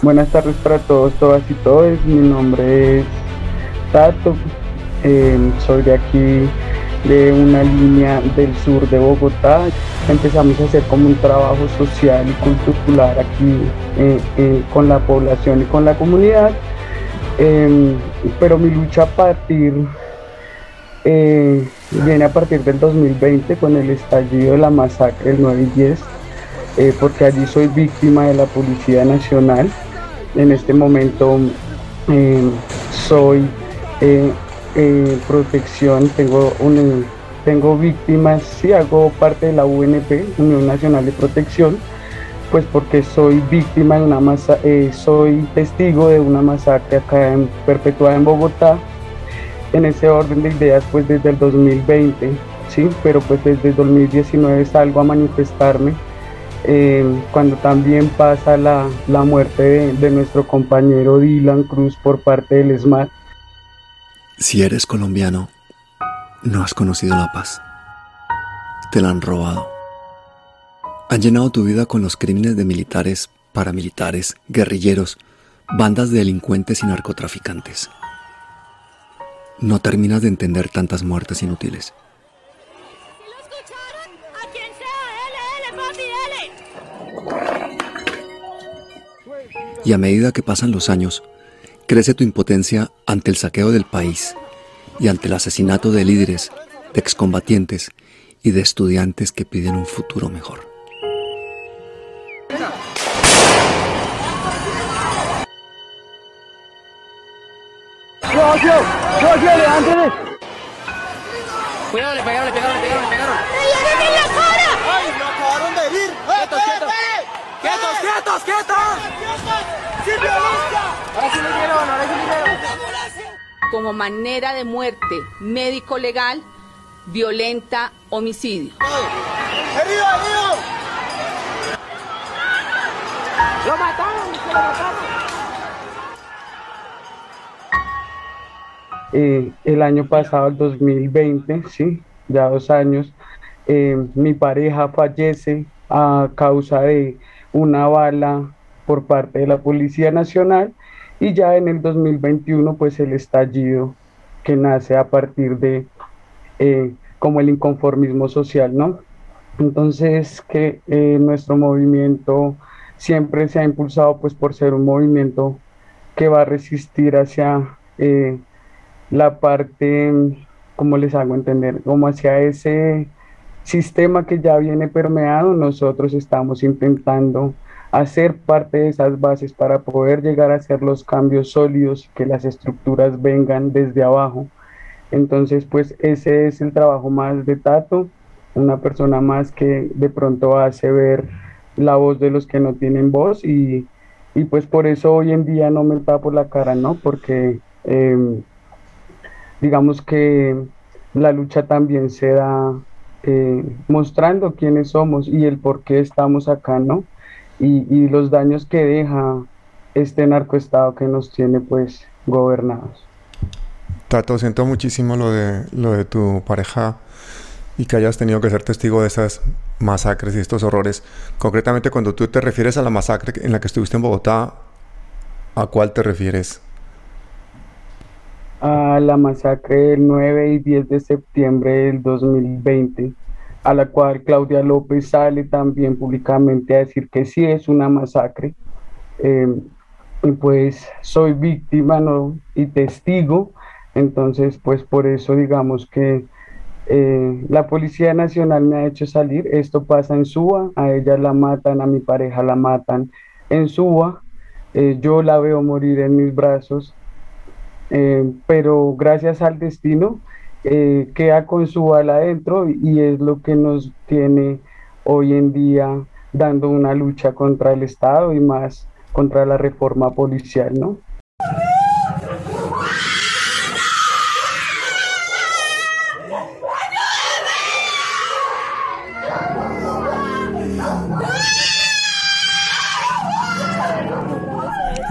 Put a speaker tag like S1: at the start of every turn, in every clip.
S1: Buenas tardes para todos, todas y todos. Mi nombre es Tato. Em, soy de aquí, de una línea del sur de Bogotá. Empezamos a hacer como un trabajo social y cultural aquí eh, eh, con la población y con la comunidad. Em, pero mi lucha a partir eh, viene a partir del 2020 con el estallido de la masacre del 9 y 10, porque allí soy víctima de la Policía Nacional en este momento eh, soy eh, eh, protección, tengo, un, tengo víctimas, sí hago parte de la UNP, Unión Nacional de Protección, pues porque soy víctima de una masa, soy testigo de una masacre acá perpetuada en Bogotá, en ese orden de ideas pues desde el 2020, sí, pero pues desde el 2019 salgo a manifestarme eh, cuando también pasa la, muerte de, nuestro compañero Dylan Cruz por parte del SMAT.
S2: Si eres colombiano, no has conocido la paz. Te la han robado. Han llenado tu vida con los crímenes de militares, paramilitares, guerrilleros, bandas de delincuentes y narcotraficantes. No terminas de entender tantas muertes inútiles. Y a medida que pasan los años, crece tu impotencia ante el saqueo del país y ante el asesinato de líderes, de excombatientes y de estudiantes que piden un futuro mejor.
S3: Cuidado, le pegaron, le pegaron, le pegaron, le pegaron. ¡Quietos, quietos, quietos!
S4: Como manera de muerte médico legal, violenta, homicidio.
S3: ¡Herido, herido! ¡Lo mataron! ¡Lo mataron!
S1: Eh, el año pasado, el 2020, sí, ya dos años, eh, mi pareja fallece a causa de una bala por parte de la Policía Nacional y ya en el 2021 pues el estallido que nace a partir de eh, como el inconformismo social, ¿no? Entonces que eh, nuestro movimiento siempre se ha impulsado pues por ser un movimiento que va a resistir hacia eh, la parte, como les hago entender, como hacia ese sistema que ya viene permeado, nosotros estamos intentando hacer parte de esas bases para poder llegar a hacer los cambios sólidos, que las estructuras vengan desde abajo. Entonces, pues ese es el trabajo más de Tato, una persona más que de pronto hace ver la voz de los que no tienen voz y, pues por eso hoy en día no me tapo la cara, ¿no? Porque em, digamos que la lucha también se da eh, mostrando quiénes somos y el por qué estamos acá, ¿no? y, los daños que deja este narcoestado que nos tiene pues gobernados.
S5: Tato, siento muchísimo lo de, lo de tu pareja y que hayas tenido que ser testigo de esas masacres y estos horrores. Concretamente, cuando tú te refieres a la masacre en la que estuviste en Bogotá, ¿a cuál te refieres?
S1: A la masacre del 9 y 10 de septiembre del 2020 a la cual Claudia López sale también públicamente a decir que sí es una masacre. Y pues soy víctima ¿no? y testigo, entonces pues por eso digamos que eh, la Policía Nacional me ha hecho salir, esto pasa en Suba, a ella la matan, a mi pareja la matan en Suba, eh, yo la veo morir en mis brazos, eh, pero gracias al destino eh, queda con su bala adentro y es lo que nos tiene hoy en día dando una lucha contra el Estado y más contra la reforma policial, ¿no?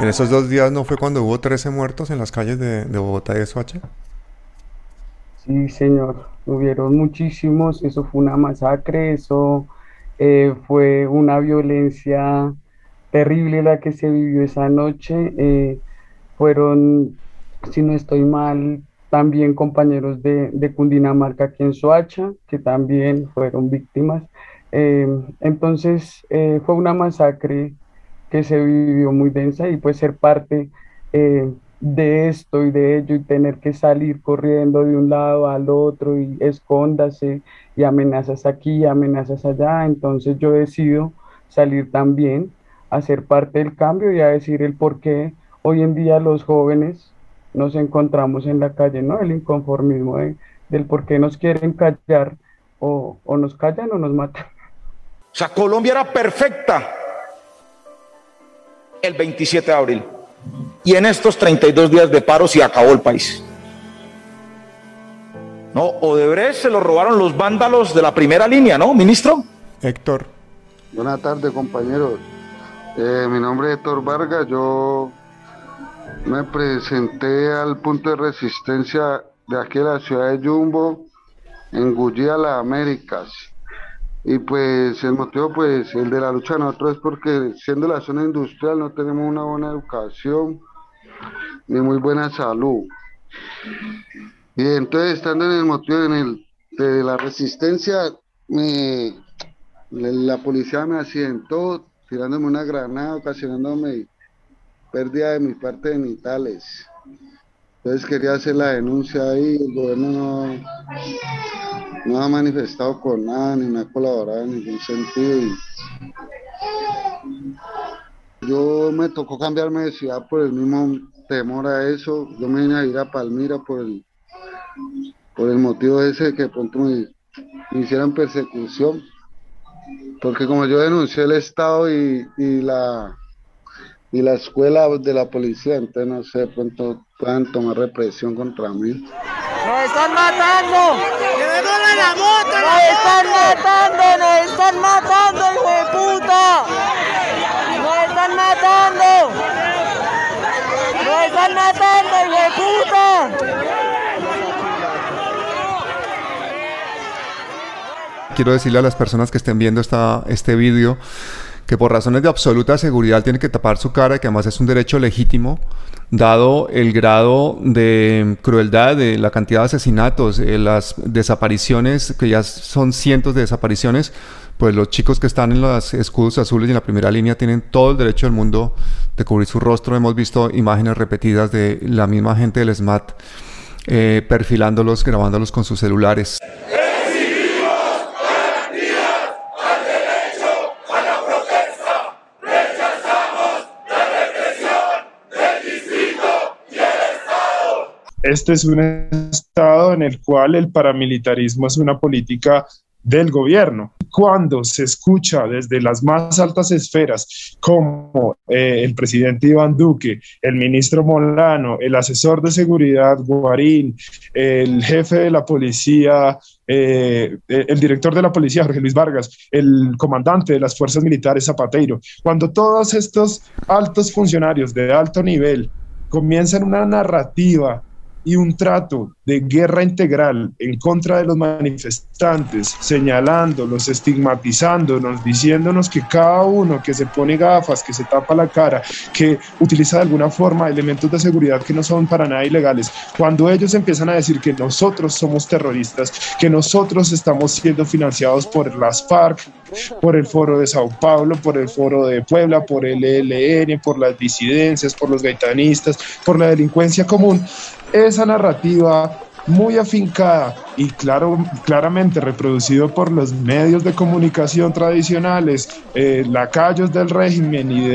S5: En esos dos días no fue cuando hubo 13 muertos en las calles de, Bogotá y de Soacha.
S1: Sí, señor, hubieron muchísimos, eso fue una masacre, eso eh, fue una violencia terrible la que se vivió esa noche. Eh, fueron, si no estoy mal, también compañeros de, Cundinamarca aquí en Soacha, que también fueron víctimas. Eh, entonces fue una masacre que se vivió muy densa y pues ser parte eh, de esto y de ello y tener que salir corriendo de un lado al otro y escóndase y amenazas aquí, amenazas allá, entonces yo decido salir también a ser parte del cambio y a decir el por qué hoy en día los jóvenes nos encontramos en la calle, ¿no? El inconformismo del por qué nos quieren callar o, o nos callan o nos matan.
S6: O sea, Colombia era perfecta el 27 de abril. Y en estos 32 días de paro se acabó el país. No, Odebrecht se lo robaron los vándalos de la primera línea, ¿no, ministro?
S5: Héctor.
S7: Buenas tardes, compañeros. Eh, mi nombre es Héctor Vargas. Yo me presenté al punto de resistencia de aquí de la ciudad de Jumbo, en Guyía, las Américas. Y pues el motivo, pues el de la lucha de nosotros es porque siendo la zona industrial no tenemos una buena educación ni muy buena salud. Y entonces estando en el motivo en el, de la resistencia, me, la policía me accidentó tirándome una granada, ocasionándome pérdida de mis partes genitales. Entonces quería hacer la denuncia ahí, el gobierno no, no ha manifestado con nada, ni me ha colaborado en ningún sentido. yo me tocó cambiarme de ciudad por el mismo temor a eso. Yo me vine a ir a Palmira por el, por el motivo ese de que pronto me, hicieran persecución. Porque como yo denuncié el Estado y, y la y la escuela de la policía, entonces no sé, pronto puedan tomar represión contra mí.
S3: ¡Nos están matando! ¡Que la moto! ¡Nos están matando! ¡Nos están matando, hijo de puta! ¡Nos están matando! ¡Nos están matando, hijo de puta!
S5: Quiero decirle a las personas que estén viendo esta, este vídeo que por razones de absoluta seguridad tiene que tapar su cara, que además es un derecho legítimo, dado el grado de crueldad, de la cantidad de asesinatos, eh, las desapariciones, que ya son cientos de desapariciones, pues los chicos que están en los escudos azules y en la primera línea tienen todo el derecho del mundo de cubrir su rostro. Hemos visto imágenes repetidas de la misma gente del SMAT eh, perfilándolos, grabándolos con sus celulares.
S8: Este es un estado en el cual el paramilitarismo es una política del gobierno. Cuando se escucha desde las más altas esferas, como eh, el presidente Iván Duque, el ministro Molano, el asesor de seguridad Guarín, el jefe de la policía, eh, el director de la policía Jorge Luis Vargas, el comandante de las fuerzas militares Zapateiro, cuando todos estos altos funcionarios de alto nivel comienzan una narrativa y un trato de guerra integral en contra de los manifestantes, señalándolos, estigmatizándonos, diciéndonos que cada uno que se pone gafas, que se tapa la cara, que utiliza de alguna forma elementos de seguridad que no son para nada ilegales, cuando ellos empiezan a decir que nosotros somos terroristas, que nosotros estamos siendo financiados por las FARC, por el foro de Sao Paulo, por el foro de Puebla, por el ELN, por las disidencias, por los gaitanistas, por la delincuencia común, esa narrativa muy afincada y claro, claramente reproducido por los medios de comunicación tradicionales, eh, lacayos del régimen y,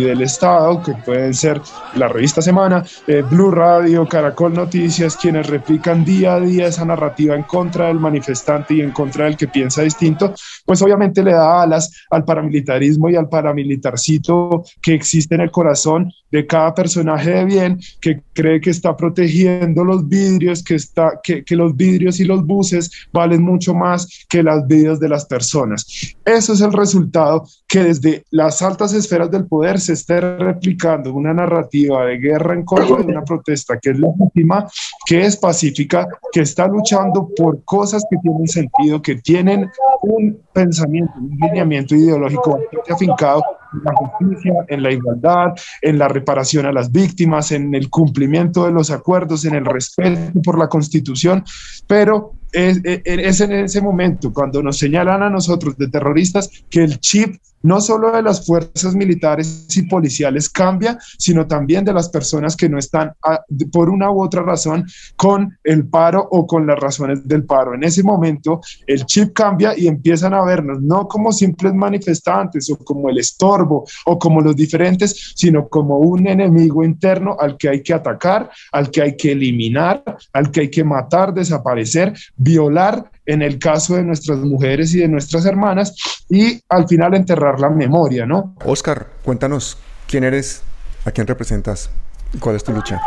S8: del Estado, que pueden ser la revista Semana, eh, Blue Radio, Caracol Noticias, quienes replican día a día esa narrativa en contra del manifestante y en contra del que piensa distinto, pues obviamente le da alas al paramilitarismo y al paramilitarcito que existe en el corazón de cada personaje de bien que cree que está protegiendo los vidrios, que, está, que, que los vidrios y los buses valen mucho más que las vidas de las personas. Eso es el resultado que desde las altas esferas del poder se esté replicando una narrativa de guerra en contra de una protesta que es legítima, que es pacífica, que está luchando por cosas que tienen sentido, que tienen un pensamiento, un lineamiento ideológico afincado la justicia, en la igualdad, en la reparación a las víctimas, en el cumplimiento de los acuerdos, en el respeto por la Constitución, pero es, es, en ese momento cuando nos señalan a nosotros de terroristas que el chip no solo de las fuerzas militares y policiales cambia, sino también de las personas que no están ah, por una u otra razón con el paro o con las razones del paro. En ese momento el chip cambia y empiezan a vernos no como simples manifestantes o como el estorbo o como los diferentes, sino como un enemigo interno al que hay que atacar, al que hay que eliminar, al que hay que matar, desaparecer, violar en el caso de nuestras mujeres y de nuestras hermanas y al final enterrar la memoria, ¿no?
S5: Oscar, cuéntanos quién eres, a quién representas y cuál es tu lucha.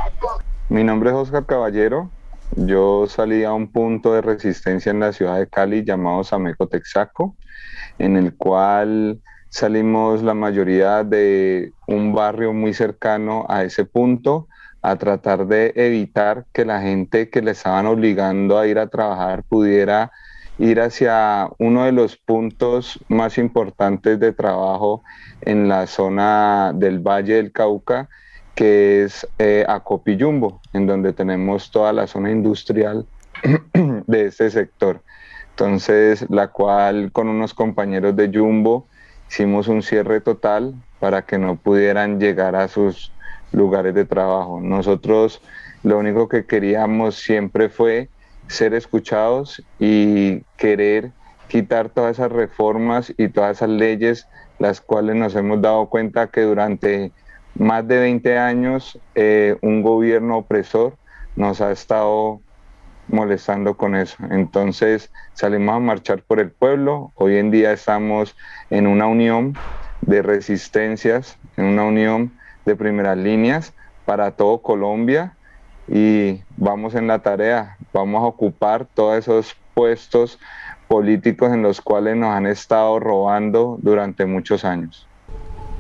S9: Mi nombre es Oscar Caballero. Yo salí a un punto de resistencia en la ciudad de Cali llamado Sameco Texaco, en el cual salimos la mayoría de un barrio muy cercano a ese punto a tratar de evitar que la gente que le estaban obligando a ir a trabajar pudiera ir hacia uno de los puntos más importantes de trabajo en la zona del Valle del Cauca, que es eh, en donde tenemos toda la zona industrial de este sector. Entonces, la cual con unos compañeros de Jumbo hicimos un cierre total para que no pudieran llegar a sus lugares de trabajo. Nosotros lo único que queríamos siempre fue ser escuchados y querer quitar todas esas reformas y todas esas leyes, las cuales nos hemos dado cuenta que durante más de 20 años eh, un gobierno opresor nos ha estado molestando con eso. Entonces salimos a marchar por el pueblo. Hoy en día estamos en una unión de resistencias, en una unión de primeras líneas para todo Colombia y vamos en la tarea, vamos a ocupar todos esos puestos políticos en los cuales nos han estado robando durante muchos años.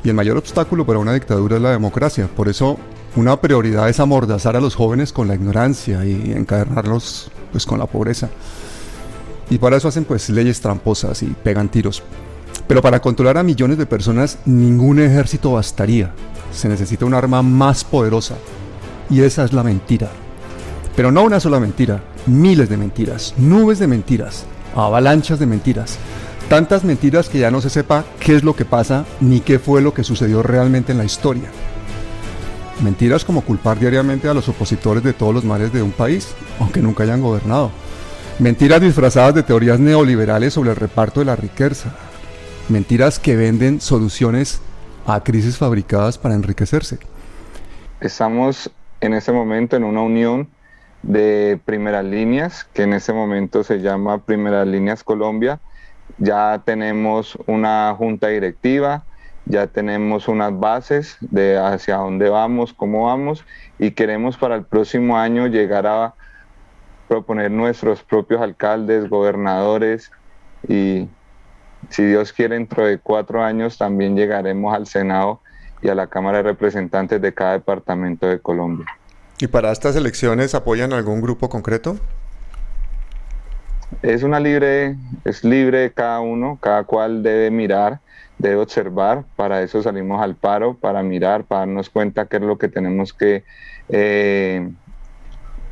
S5: Y el mayor obstáculo para una dictadura es la democracia, por eso una prioridad es amordazar a los jóvenes con la ignorancia y encadenarlos pues con la pobreza. Y para eso hacen pues leyes tramposas y pegan tiros. Pero para controlar a millones de personas ningún ejército bastaría se necesita un arma más poderosa. Y esa es la mentira. Pero no una sola mentira, miles de mentiras, nubes de mentiras, avalanchas de mentiras. Tantas mentiras que ya no se sepa qué es lo que pasa ni qué fue lo que sucedió realmente en la historia. Mentiras como culpar diariamente a los opositores de todos los males de un país, aunque nunca hayan gobernado. Mentiras disfrazadas de teorías neoliberales sobre el reparto de la riqueza. Mentiras que venden soluciones a crisis fabricadas para enriquecerse.
S9: Estamos en este momento en una unión de primeras líneas, que en este momento se llama Primeras Líneas Colombia. Ya tenemos una junta directiva, ya tenemos unas bases de hacia dónde vamos, cómo vamos, y queremos para el próximo año llegar a proponer nuestros propios alcaldes, gobernadores y si Dios quiere, dentro de cuatro años también llegaremos al Senado y a la Cámara de Representantes de cada departamento de Colombia.
S5: ¿Y para estas elecciones apoyan algún grupo concreto?
S9: Es una libre, es libre cada uno, cada cual debe mirar, debe observar, para eso salimos al paro, para mirar, para darnos cuenta qué es lo que tenemos que, eh,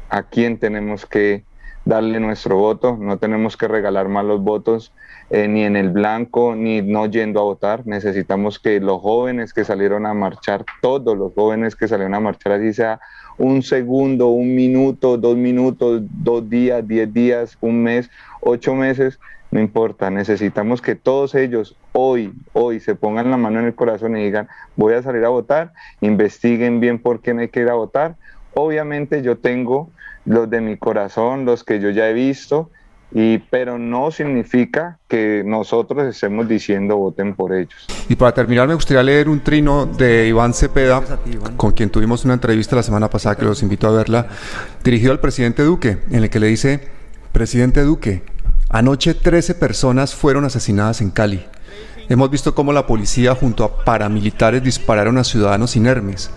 S9: a quién tenemos que darle nuestro voto, no tenemos que regalar más los votos, eh, ni en el blanco, ni no yendo a votar. Necesitamos que los jóvenes que salieron a marchar, todos los jóvenes que salieron a marchar, así sea un segundo, un minuto, dos minutos, dos días, diez días, un mes, ocho meses, no importa, necesitamos que todos ellos hoy, hoy se pongan la mano en el corazón y digan, voy a salir a votar, investiguen bien por qué no hay votar. Obviamente yo tengo los de mi corazón, los que yo ya he visto, y, pero no significa que nosotros estemos diciendo voten por ellos.
S5: Y para terminar me gustaría leer un trino de Iván Cepeda, con quien tuvimos una entrevista la semana pasada que los invito a verla, dirigido al presidente Duque, en el que le dice, presidente Duque, anoche 13 personas fueron asesinadas en Cali. Hemos visto cómo la policía junto a paramilitares dispararon a ciudadanos inermes.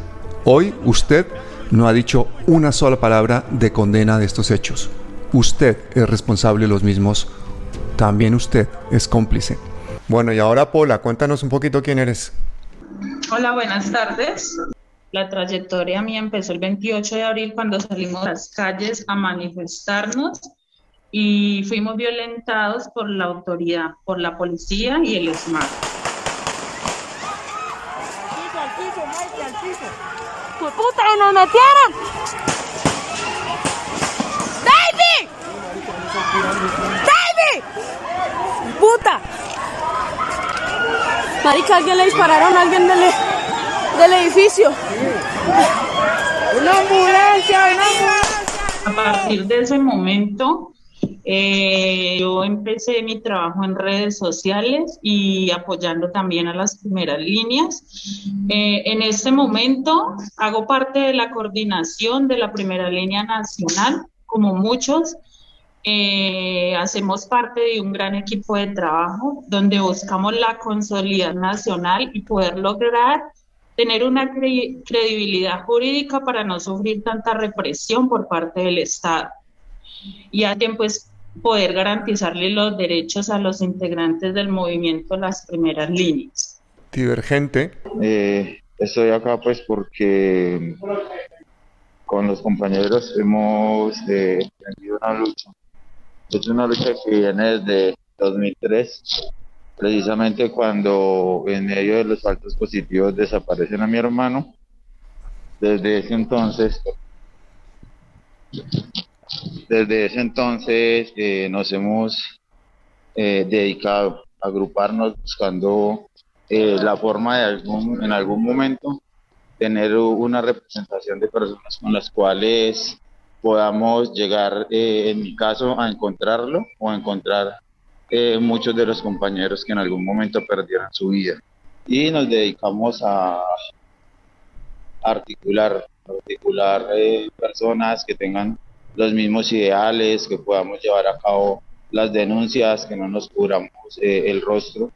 S5: Hoy usted no ha dicho una sola palabra de condena de estos hechos. Usted es responsable de los mismos. También usted es cómplice. Bueno, y ahora Paula, cuéntanos un poquito quién eres.
S10: Hola, buenas tardes. La trayectoria mía empezó el 28 de abril cuando salimos a las calles a manifestarnos y fuimos violentados por la autoridad, por la policía y el SMART.
S3: puta, y nos metieron! ¡Baby! ¡Puta! Marica, alguien le dispararon a alguien del, del edificio. ¡Una ambulancia! ¡Una ambulancia!
S10: A partir de ese momento, eh, yo empecé mi trabajo en redes sociales y apoyando también a las primeras líneas. Eh, en este momento hago parte de la coordinación de la primera línea nacional, como muchos. Eh, hacemos parte de un gran equipo de trabajo donde buscamos la consolidación nacional y poder lograr tener una credibilidad jurídica para no sufrir tanta represión por parte del Estado. Y a tiempo es poder garantizarle los derechos a los integrantes del movimiento Las Primeras Líneas.
S5: Divergente.
S11: Eh, estoy acá pues porque con los compañeros hemos eh, una lucha. Es una lucha que viene desde 2003, precisamente cuando en medio de los faltos positivos desaparecen a mi hermano. Desde ese entonces desde ese entonces eh, nos hemos eh, dedicado a agruparnos buscando eh, la forma de algún, en algún momento tener una representación de personas con las cuales podamos llegar, en mi caso, a encontrarlo o a encontrar muchos de los compañeros que en algún momento perdieron su vida. Y nos dedicamos a articular, articular personas que tengan los mismos ideales, que podamos llevar a cabo las denuncias, que no nos cubramos eh, el rostro.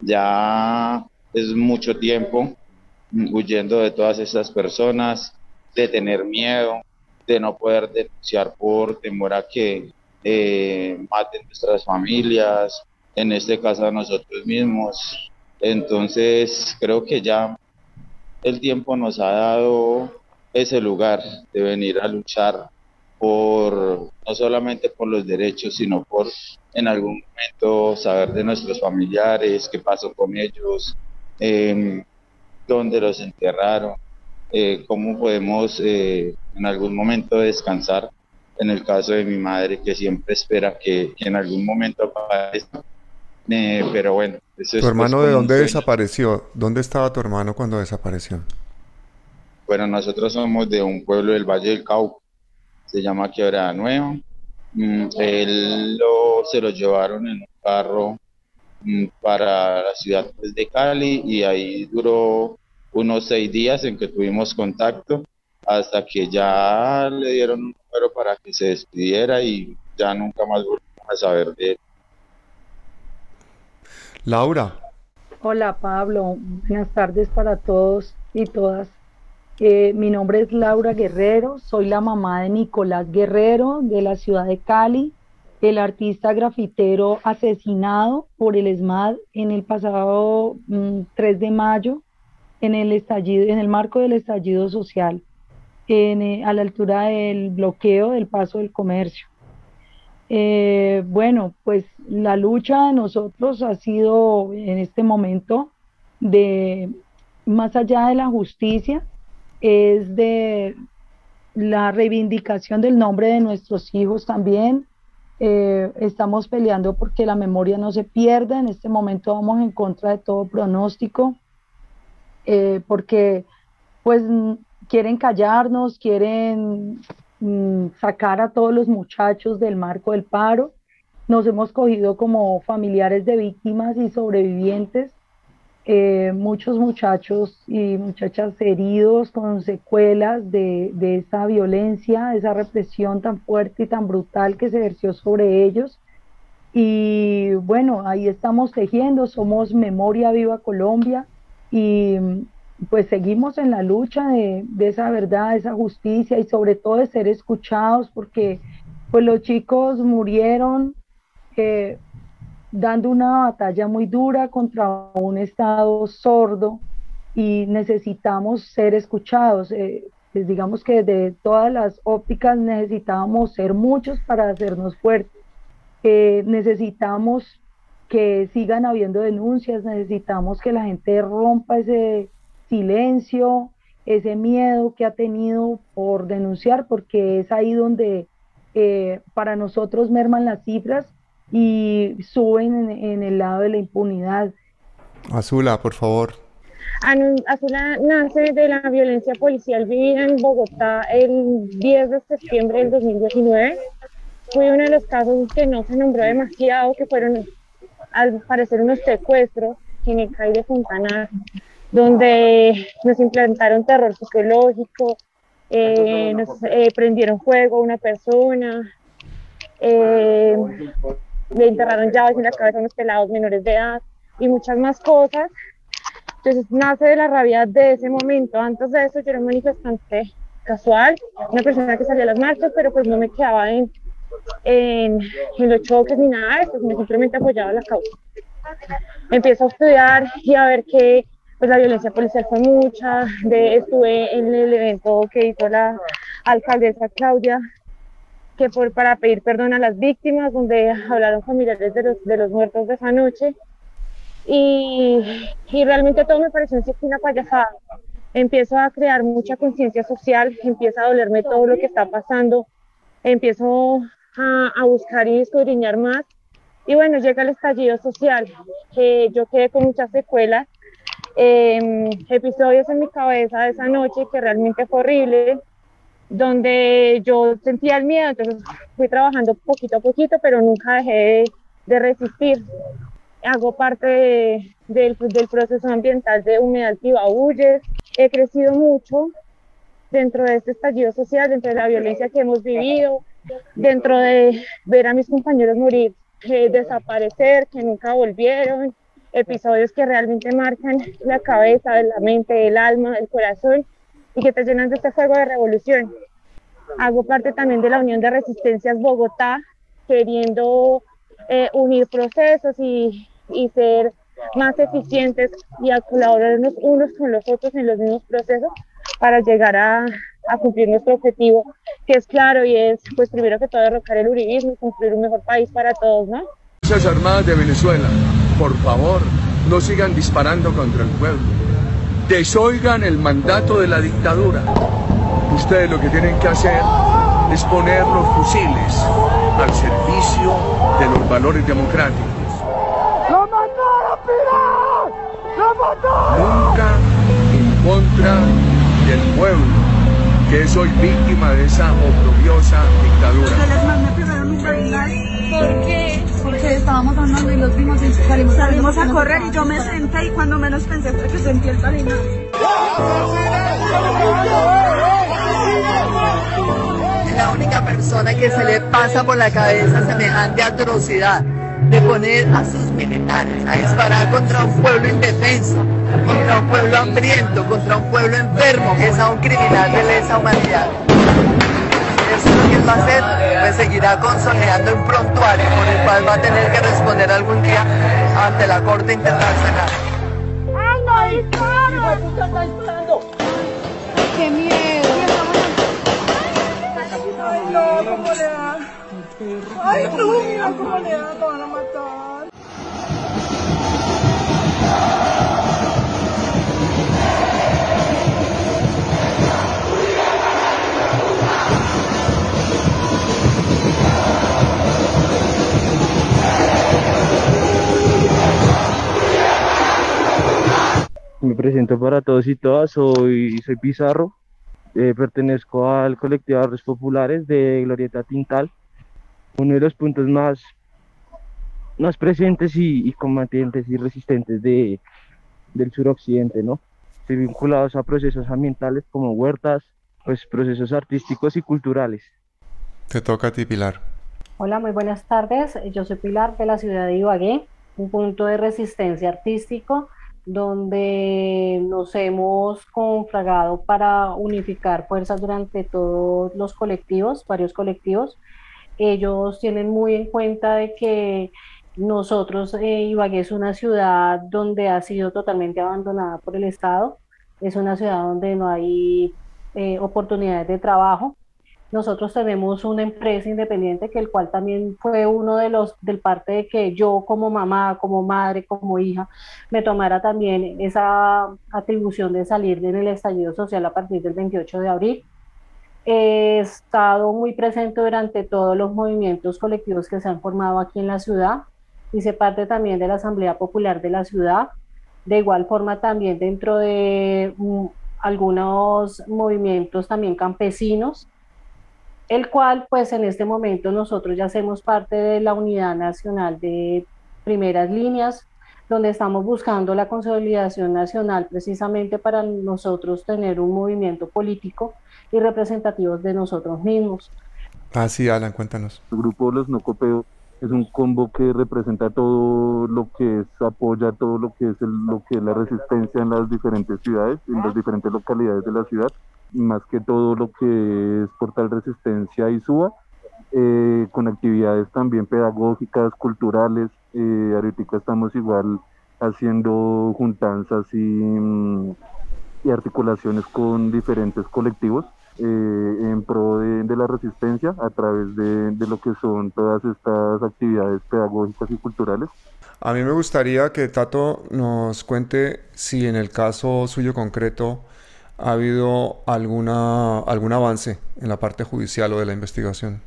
S11: Ya es mucho tiempo huyendo de todas esas personas, de tener miedo, de no poder denunciar por temor a que eh, maten nuestras familias, en este caso a nosotros mismos. Entonces creo que ya el tiempo nos ha dado ese lugar de venir a luchar por no solamente por los derechos, sino por en algún momento saber de nuestros familiares, qué pasó con ellos, dónde los enterraron, eh, cómo podemos eh, en algún momento descansar. En el caso de mi madre, que siempre espera que, en algún momento aparezca. Eh, pero bueno,
S5: eso ¿Tu hermano de dónde desapareció? ¿Dónde estaba tu hermano cuando desapareció?
S11: Bueno, nosotros somos de un pueblo del Valle del Cauca se llama Quebrada Nueva. Mm, él lo, se lo llevaron en un carro mm, para la ciudad de Cali y ahí duró unos seis días en que tuvimos contacto hasta que ya le dieron un número para que se despidiera y ya nunca más volvimos a saber de él.
S5: Laura.
S12: Hola Pablo, buenas tardes para todos y todas. Eh, mi nombre es Laura Guerrero, soy la mamá de Nicolás Guerrero de la ciudad de Cali, el artista grafitero asesinado por el ESMAD en el pasado 3 mm, de mayo en el, estallido, en el marco del estallido social, eh, a la altura del bloqueo del paso del comercio. Eh, bueno, pues la lucha de nosotros ha sido en este momento de, más allá de la justicia, es de la reivindicación del nombre de nuestros hijos también. Eh, estamos peleando porque la memoria no se pierda. En este momento vamos en contra de todo pronóstico, eh, porque pues quieren callarnos, quieren mm, sacar a todos los muchachos del marco del paro. Nos hemos cogido como familiares de víctimas y sobrevivientes eh, muchos muchachos y muchachas heridos con secuelas de, de, esa violencia, esa represión tan fuerte y tan brutal que se ejerció sobre ellos. Y bueno, ahí estamos tejiendo, somos Memoria Viva Colombia y pues seguimos en la lucha de, esa verdad, de esa justicia y sobre todo de ser escuchados porque pues los chicos murieron. Eh, dando una batalla muy dura contra un Estado sordo y necesitamos ser escuchados. Eh, pues digamos que de todas las ópticas necesitábamos ser muchos para hacernos fuertes. necesitamos que sigan habiendo denuncias, necesitamos que la gente rompa ese silencio, ese miedo que ha tenido por denunciar, porque es ahí donde eh, para nosotros merman las cifras y suben en, el lado de la impunidad.
S5: Azula, por favor.
S13: Azula nace de la violencia policial vivida en Bogotá el 10 de septiembre del 2019. Fue uno de los casos que no se nombró demasiado, que fueron al parecer unos secuestros en el CAI de Fontana, donde nos implantaron terror psicológico, eh, nos eh, prendieron fuego a una persona, eh, le enterraron llaves en la cabeza a unos pelados menores de edad y muchas más cosas. Entonces nace de la rabia de ese momento. Antes de eso yo era un manifestante casual, una persona que salía a las marchas, pero pues no me quedaba en, en, los choques ni nada de eso, simplemente apoyaba la causa. Empiezo a estudiar y a ver que pues la violencia policial fue mucha, de, estuve en el evento que hizo la alcaldesa Claudia, que fue para pedir perdón a las víctimas, donde hablaron familiares de los, de los muertos de esa noche, y, y realmente todo me pareció una payasada. Empiezo a crear mucha conciencia social, empieza a dolerme todo lo que está pasando, empiezo a, a buscar y escudriñar más, y bueno, llega el estallido social, que yo quedé con muchas secuelas, Em, episodios en mi cabeza de esa noche que realmente fue horrible, donde yo sentía el miedo, entonces fui trabajando poquito a poquito, pero nunca dejé de, resistir. Hago parte del, del, proceso ambiental de Humedal Tibabuyes, he crecido mucho dentro de este estallido social, dentro de la violencia que hemos vivido, dentro de ver a mis compañeros morir, eh, desaparecer, que nunca volvieron, episodios que realmente marcan la cabeza, la mente, el alma, el corazón y que te llenan de este fuego de revolución. Hago parte también de la Unión de Resistencias Bogotá, queriendo eh, unir procesos y, ser más eficientes y a colaborar unos con los otros en los mismos procesos para llegar a, a cumplir nuestro objetivo, que es claro y es, pues primero que todo, derrocar el uribismo y construir un mejor país para todos, ¿no?
S14: Fuerzas Armadas de Venezuela por favor, no sigan disparando contra el pueblo. Desoigan el mandato de la dictadura. Ustedes lo que tienen que hacer es poner los fusiles al servicio de los valores democráticos. ¡Lo mataron, ¡Lo mataron! Nunca en contra del pueblo, que es hoy víctima de esa oprobiosa dictadura.
S15: ¿Por qué? Porque estábamos andando y los vimos y salimos, salimos a correr y yo me senté y cuando menos pensé fue que sentí el talino.
S16: Es la única persona que se le pasa por la cabeza semejante atrocidad de poner a sus militares a disparar contra un pueblo indefenso, contra un pueblo hambriento, contra un pueblo enfermo, que es a un criminal de lesa humanidad eso es lo que él va a hacer, pues seguirá consolidando un prontuario por el cual va a tener que responder algún día ante la Corte Internacional. ¡Ay,
S15: no ¡Qué miedo! ¡Ay, no! ¿Cómo le da? ¡Ay, no! Cómo le da, lo van a matar.
S17: Me presento para todos y todas, soy, soy Pizarro, eh, pertenezco al colectivo de Arres Populares de Glorieta Tintal, uno de los puntos más, más presentes y, combatientes y resistentes de, del suroccidente, ¿no? Estoy vinculados a procesos ambientales como huertas, pues procesos artísticos y culturales.
S5: Te toca a ti, Pilar.
S18: Hola, muy buenas tardes. Yo soy Pilar de la ciudad de Ibagué, un punto de resistencia artístico donde nos hemos confragado para unificar fuerzas durante todos los colectivos, varios colectivos. Ellos tienen muy en cuenta de que nosotros, eh, Ibagué es una ciudad donde ha sido totalmente abandonada por el Estado, es una ciudad donde no hay eh, oportunidades de trabajo. Nosotros tenemos una empresa independiente que el cual también fue uno de los del parte de que yo como mamá, como madre, como hija, me tomara también esa atribución de salir en el estallido social a partir del 28 de abril. He estado muy presente durante todos los movimientos colectivos que se han formado aquí en la ciudad. Hice parte también de la Asamblea Popular de la ciudad. De igual forma también dentro de mm, algunos movimientos también campesinos, el cual pues en este momento nosotros ya hacemos parte de la Unidad Nacional de Primeras Líneas, donde estamos buscando la consolidación nacional precisamente para nosotros tener un movimiento político y representativos de nosotros mismos.
S5: Ah, sí, Alan, cuéntanos.
S17: El grupo Los No Copeo es un combo que representa todo lo que es, apoya todo lo que es, el, lo que es la resistencia en las diferentes ciudades, en las diferentes localidades de la ciudad, más que todo lo que es Portal Resistencia y SUA, eh, con actividades también pedagógicas, culturales. Eh, ahorita estamos igual haciendo juntanzas y, mm, y articulaciones con diferentes colectivos eh, en pro de, la resistencia a través de, de, lo que son todas estas actividades pedagógicas y culturales.
S5: A mí me gustaría que Tato nos cuente si en el caso suyo concreto ha habido alguna, algún avance en la parte judicial o de la investigación.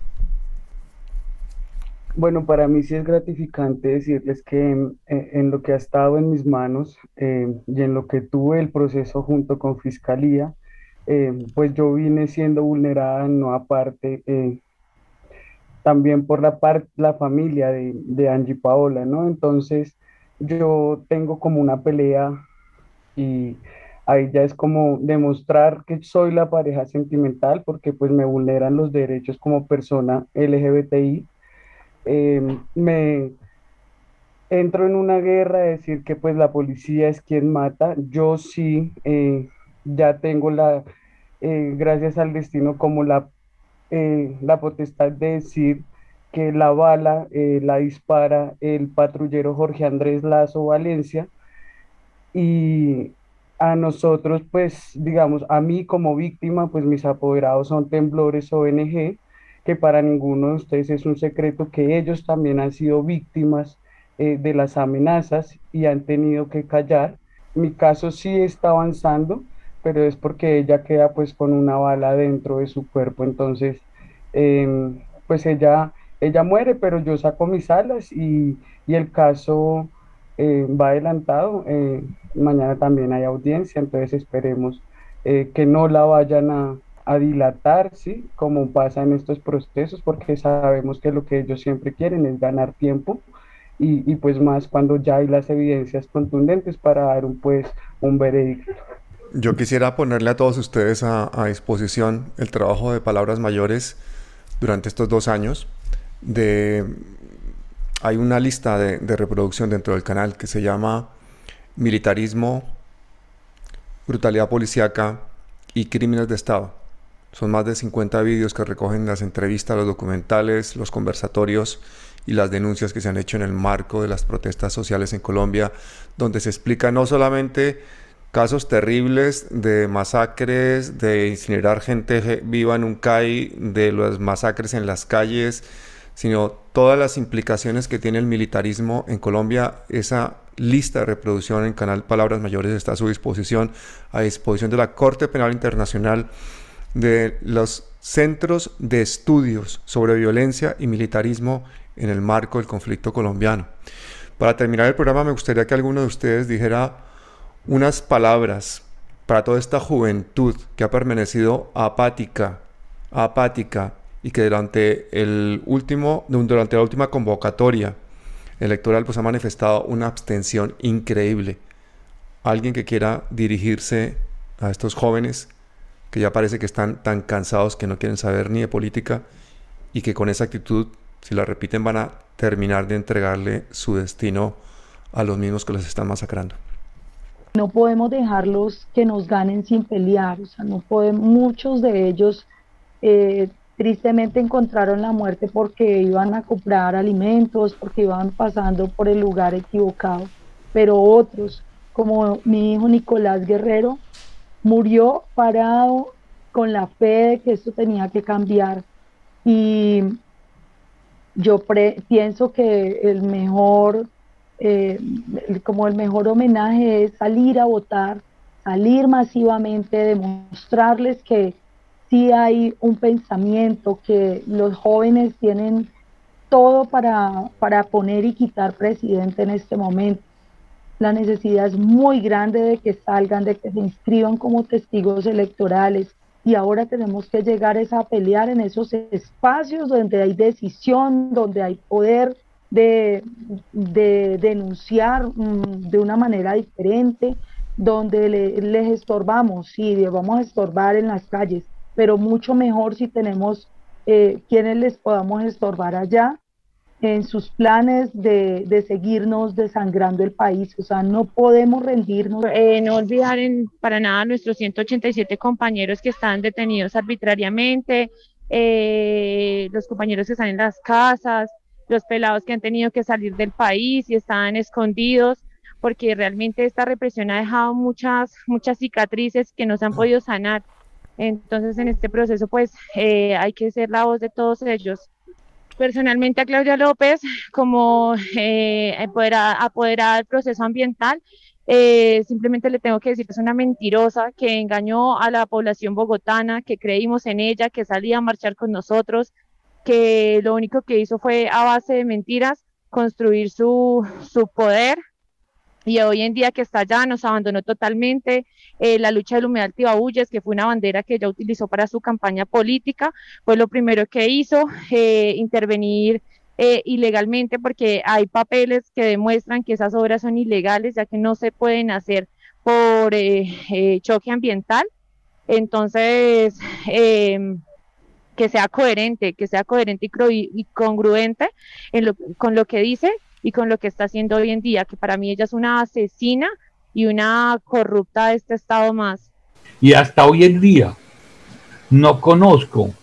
S1: Bueno, para mí sí es gratificante decirles que en, lo que ha estado en mis manos eh, y en lo que tuve el proceso junto con Fiscalía, eh, pues yo vine siendo vulnerada no aparte eh, también por la, parte la familia de, de Angie Paola, ¿no? Entonces yo tengo como una pelea y ahí ya es como demostrar que soy la pareja sentimental porque pues me vulneran los derechos como persona LGBTI. Eh, me entro en una guerra de decir que pues la policía es quien mata. Yo sí ya tengo la, eh, gracias al destino, como la, eh, la potestad de decir que la bala eh, la dispara el patrullero Jorge Andrés Lazo Valencia y a nosotros, pues, digamos, a mí como víctima, pues mis apoderados son Temblores ONG, que para ninguno de ustedes es un secreto que ellos también han sido víctimas de las amenazas y han tenido que callar. Mi caso sí está avanzando, pero es porque ella queda pues con una bala dentro de su cuerpo, entonces em, pues ella, ella muere, pero yo saco mis alas y, el caso eh, va adelantado, eh, mañana también hay audiencia, entonces esperemos eh, que no la vayan a, dilatar, ¿sí? Como pasa en estos procesos, porque sabemos que lo que ellos siempre quieren es ganar tiempo. Y, y pues más cuando ya hay las evidencias contundentes para dar un pues un veredicto.
S5: Yo quisiera ponerle a todos ustedes a, disposición el trabajo de Palabras Mayores durante estos dos años. De, hay una lista de, reproducción dentro del canal que se llama Militarismo, Brutalidad Policiaca y Crímenes de Estado. Son más de 50 vídeos que recogen las entrevistas, los documentales, los conversatorios y las denuncias que se han hecho en el marco de las protestas sociales en Colombia, donde se explica no solamente casos terribles de masacres, de incinerar gente viva en un CAI, de las masacres en las calles, sino todas las implicaciones que tiene el militarismo en Colombia. Esa lista de reproducción en Canal Palabras Mayores está a su disposición, a disposición de la Corte Penal Internacional, de los centros de estudios sobre violencia y militarismo en el marco del conflicto colombiano. Para terminar el programa me gustaría que alguno de ustedes dijera unas palabras para toda esta juventud que ha permanecido apática, apática y que durante el último durante la última convocatoria electoral pues ha manifestado una abstención increíble. Alguien que quiera dirigirse a estos jóvenes que ya parece que están tan cansados que no quieren saber ni de política y que con esa actitud, si la repiten, van a terminar de entregarle su destino a los mismos que los están masacrando.
S12: No podemos dejarlos que nos ganen sin pelear, o sea, no podemos, muchos de ellos eh, tristemente encontraron la muerte porque iban a comprar alimentos, porque iban pasando por el lugar equivocado. Pero otros, como mi hijo Nicolás Guerrero, murió parado con la fe de que esto tenía que cambiar. Y yo pienso que el mejor, eh, como el mejor homenaje es salir a votar, salir masivamente, demostrarles que sí hay un pensamiento, que los jóvenes tienen todo para, para poner y quitar presidente en este momento. La necesidad es muy grande de que salgan, de que se inscriban como testigos electorales, y ahora tenemos que llegar a pelear en esos espacios donde hay decisión, donde hay poder de, denunciar mm, de una manera diferente, donde les estorbamos, sí, vamos a estorbar en las calles, pero mucho mejor si tenemos eh, quienes les podamos estorbar allá en sus planes de, seguirnos desangrando el país. O sea, no podemos rendirnos.
S13: Eh, no olvidar en, para nada nuestros 187 compañeros que están detenidos arbitrariamente, eh, los compañeros que están en las casas, los pelados que han tenido que salir del país y están escondidos, porque realmente esta represión ha dejado muchas, muchas cicatrices que no se han podido sanar. Entonces, en este proceso, pues eh, hay que ser la voz de todos ellos personalmente a Claudia López como eh, apoderada, del proceso ambiental. Eh, simplemente le tengo que decir que es una mentirosa que engañó a la población bogotana, que creímos en ella, que salía a marchar con nosotros, que lo único que hizo fue a base de mentiras construir su, su poder y hoy en día que está allá nos abandonó totalmente. Eh, la lucha del humedal Tibabuyes, que fue una bandera que ella utilizó para su campaña política, fue lo primero que hizo, eh, intervenir eh, ilegalmente porque hay papeles que demuestran que esas obras son ilegales, ya que no se pueden hacer por choque ambiental. Entonces, que sea coherente, que sea coherente y, congruente con lo que dice y con lo que está haciendo hoy en día, que para mí ella es una asesina y una corrupta de este Estado más.
S19: Y hasta hoy en día no conozco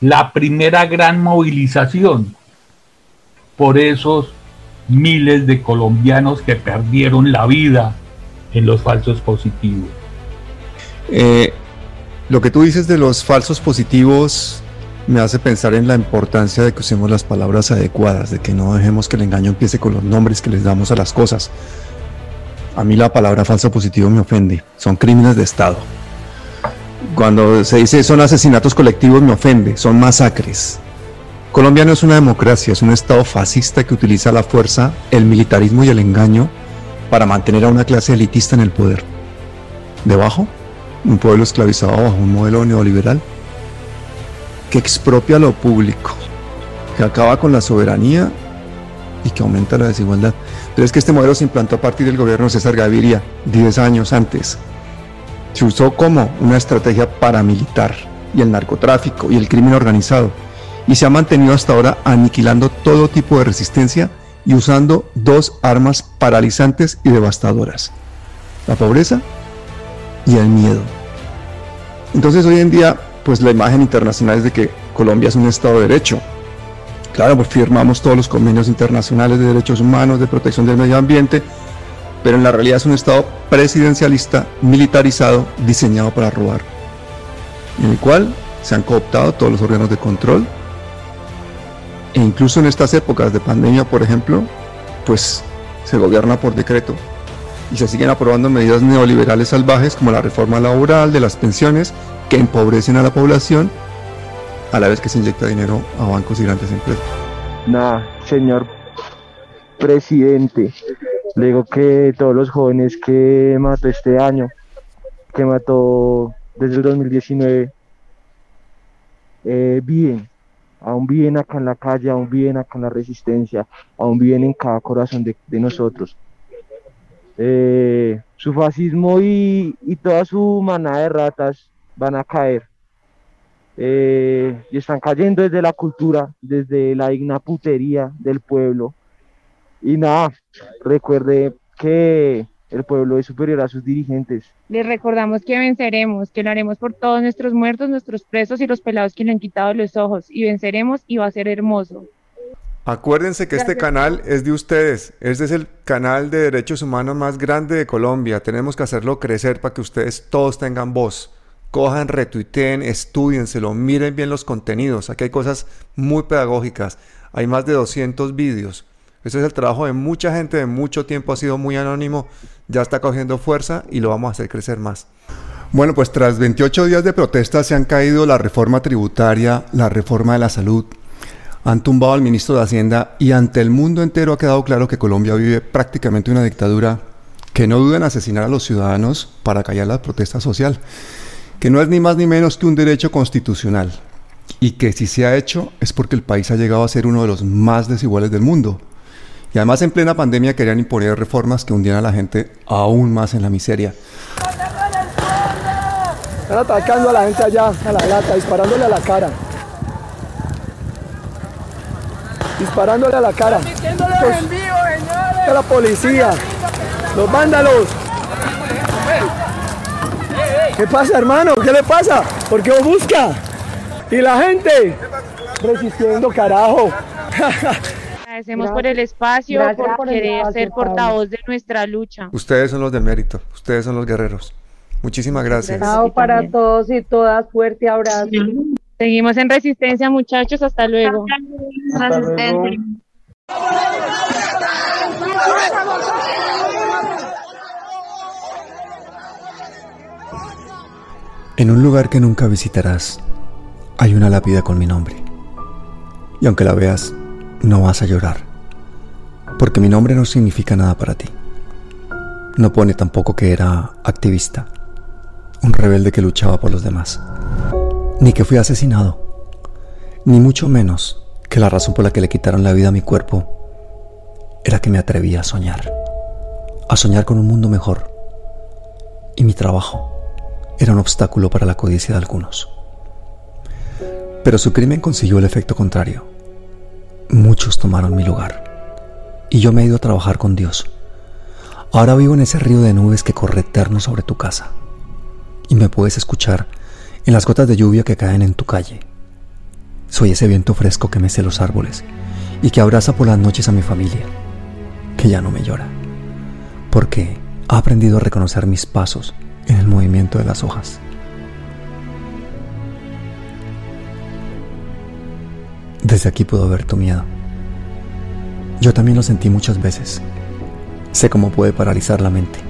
S19: la primera gran movilización por esos miles de colombianos que perdieron la vida en los falsos positivos.
S5: Eh, lo que tú dices de los falsos positivos me hace pensar en la importancia de que usemos las palabras adecuadas, de que no dejemos que el engaño empiece con los nombres que les damos a las cosas. A mí la palabra falso positivo me ofende, son crímenes de Estado. Cuando se dice son asesinatos colectivos me ofende, son masacres. Colombia no es una democracia, es un Estado fascista que utiliza la fuerza, el militarismo y el engaño para mantener a una clase elitista en el poder. Debajo, un pueblo esclavizado bajo un modelo neoliberal que expropia lo público, que acaba con la soberanía y que aumenta la desigualdad. Pero es que este modelo se implantó a partir del gobierno César Gaviria 10 años antes. Se usó como una estrategia paramilitar y el narcotráfico y el crimen organizado. Y se ha mantenido hasta ahora aniquilando todo tipo de resistencia y usando dos armas paralizantes y devastadoras. La pobreza y el miedo. Entonces hoy en día pues la imagen internacional es de que Colombia es un Estado de Derecho. Claro, pues firmamos todos los convenios internacionales de derechos humanos, de protección del medio ambiente, pero en la realidad es un Estado presidencialista, militarizado, diseñado para robar, en el cual se han cooptado todos los órganos de control, e incluso en estas épocas de pandemia, por ejemplo, pues se gobierna por decreto y se siguen aprobando medidas neoliberales salvajes como la reforma laboral, de las pensiones que empobrecen a la población a la vez que se inyecta dinero a bancos y grandes empresas.
S17: Nada, señor presidente, le digo que todos los jóvenes que mató este año, que mató desde el 2019, eh, viven, aún viven acá en la calle, aún viven acá en la resistencia, aún viven en cada corazón de, nosotros. Eh, su fascismo y, y toda su manada de ratas van a caer. Eh, y están cayendo desde la cultura, desde la digna putería del pueblo. Y nada, recuerde que El pueblo es superior a sus dirigentes.
S13: Les recordamos que venceremos, que lo haremos por todos nuestros muertos, nuestros presos y los pelados que le han quitado los ojos. Y venceremos y va a ser hermoso.
S5: Acuérdense que este canal es de ustedes. Este es el canal de derechos humanos más grande de Colombia. Tenemos que hacerlo crecer para que ustedes todos tengan voz. Cojan, retuiteen, estudienselo, miren bien los contenidos. Aquí hay cosas muy pedagógicas. Hay más de 200 vídeos. Este es el trabajo de mucha gente de mucho tiempo. Ha sido muy anónimo. Ya está cogiendo fuerza y lo vamos a hacer crecer más. Bueno, pues tras 28 días de protestas se han caído la reforma tributaria, la reforma de la salud, han tumbado al ministro de Hacienda y ante el mundo entero ha quedado claro que Colombia vive prácticamente una dictadura que no duda en asesinar a los ciudadanos para callar la protesta social, que no es ni más ni menos que un derecho constitucional y que si se ha hecho es porque el país ha llegado a ser uno de los más desiguales del mundo. Y además en plena pandemia querían imponer reformas que hundieran a la gente aún más en la miseria.
S20: Están atacando a la gente allá, a la lata, disparándole a la cara. disparándole a la cara. a la policía, los vándalos. ¿Qué pasa, hermano? ¿Qué le pasa? ¿Por qué os busca? Y la gente resistiendo, carajo.
S13: Agradecemos por el espacio, por, querer ser portavoz de nuestra lucha.
S5: Ustedes son los de mérito, ustedes son los guerreros. Muchísimas gracias.
S12: Chao para todos y todas, fuerte abrazo.
S13: Seguimos en resistencia, muchachos. Hasta luego.
S12: Resistencia.
S2: En un lugar que nunca visitarás, hay una lápida con mi nombre. Y aunque la veas, no vas a llorar, porque mi nombre no significa nada para ti. No pone tampoco que era activista, un rebelde que luchaba por los demás ni que fui asesinado, ni mucho menos que la razón por la que le quitaron la vida a mi cuerpo era que me atrevía a soñar, a soñar con un mundo mejor. Y mi trabajo era un obstáculo para la codicia de algunos. Pero su crimen consiguió el efecto contrario. Muchos tomaron mi lugar y yo me he ido a trabajar con Dios. Ahora vivo en ese río de nubes que corre eterno sobre tu casa y me puedes escuchar en las gotas de lluvia que caen en tu calle. Soy ese viento fresco que mece los árboles y que abraza por las noches a mi familia, que ya no me llora, porque ha aprendido a reconocer mis pasos en el movimiento de las hojas. Desde aquí puedo ver tu miedo. Yo también lo sentí muchas veces. Sé cómo puede paralizar la mente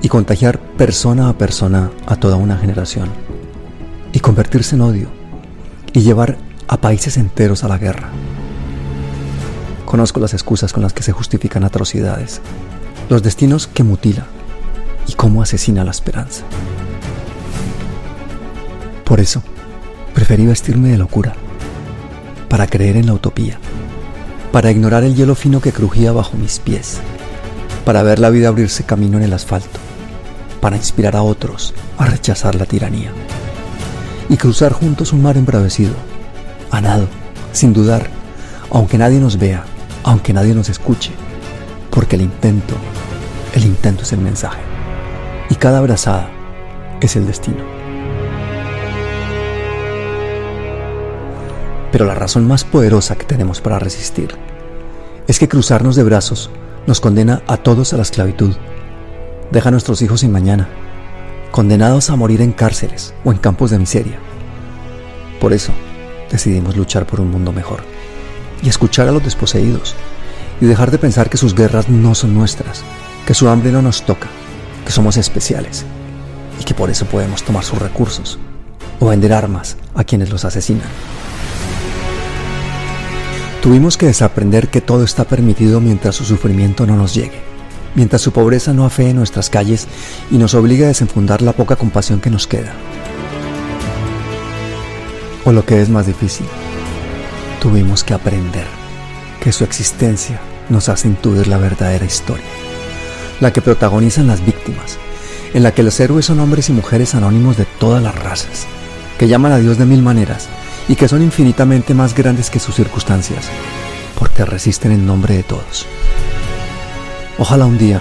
S2: y contagiar persona a persona a toda una generación y convertirse en odio y llevar a países enteros a la guerra. Conozco las excusas con las que se justifican atrocidades, los destinos que mutila y cómo asesina la esperanza. Por eso, preferí vestirme de locura, para creer en la utopía, para ignorar el hielo fino que crujía bajo mis pies, para ver la vida abrirse camino en el asfalto, para inspirar a otros a rechazar la tiranía y cruzar juntos un mar embravecido, a nado, sin dudar, aunque nadie nos vea, aunque nadie nos escuche, porque el intento, el intento es el mensaje, y cada abrazada es el destino. Pero la razón más poderosa que tenemos para resistir es que cruzarnos de brazos nos condena a todos a la esclavitud, deja a nuestros hijos sin mañana, condenados a morir en cárceles o en campos de miseria. Por eso decidimos luchar por un mundo mejor y escuchar a los desposeídos y dejar de pensar que sus guerras no son nuestras, que su hambre no nos toca, que somos especiales y que por eso podemos tomar sus recursos o vender armas a quienes los asesinan. Tuvimos que desaprender que todo está permitido mientras su sufrimiento no nos llegue mientras su pobreza no afee nuestras calles y nos obliga a desenfundar la poca compasión que nos queda. O lo que es más difícil, tuvimos que aprender que su existencia nos hace intuir la verdadera historia, la que protagonizan las víctimas, en la que los héroes son hombres y mujeres anónimos de todas las razas, que llaman a Dios de mil maneras y que son infinitamente más grandes que sus circunstancias, porque resisten en nombre de todos. Ojalá un día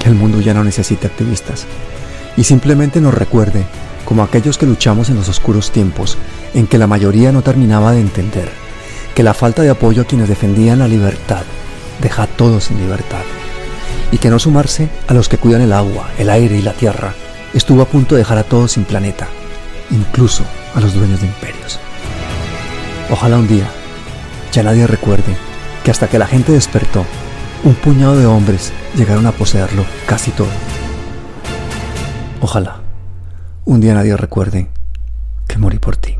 S2: que el mundo ya no necesite activistas y simplemente nos recuerde, como aquellos que luchamos en los oscuros tiempos en que la mayoría no terminaba de entender, que la falta de apoyo a quienes defendían la libertad deja a todos sin libertad y que no sumarse a los que cuidan el agua, el aire y la tierra estuvo a punto de dejar a todos sin planeta, incluso a los dueños de imperios. Ojalá un día ya nadie recuerde que hasta que la gente despertó, un puñado de hombres llegaron a poseerlo casi todo. Ojalá un día nadie recuerde que morí por ti.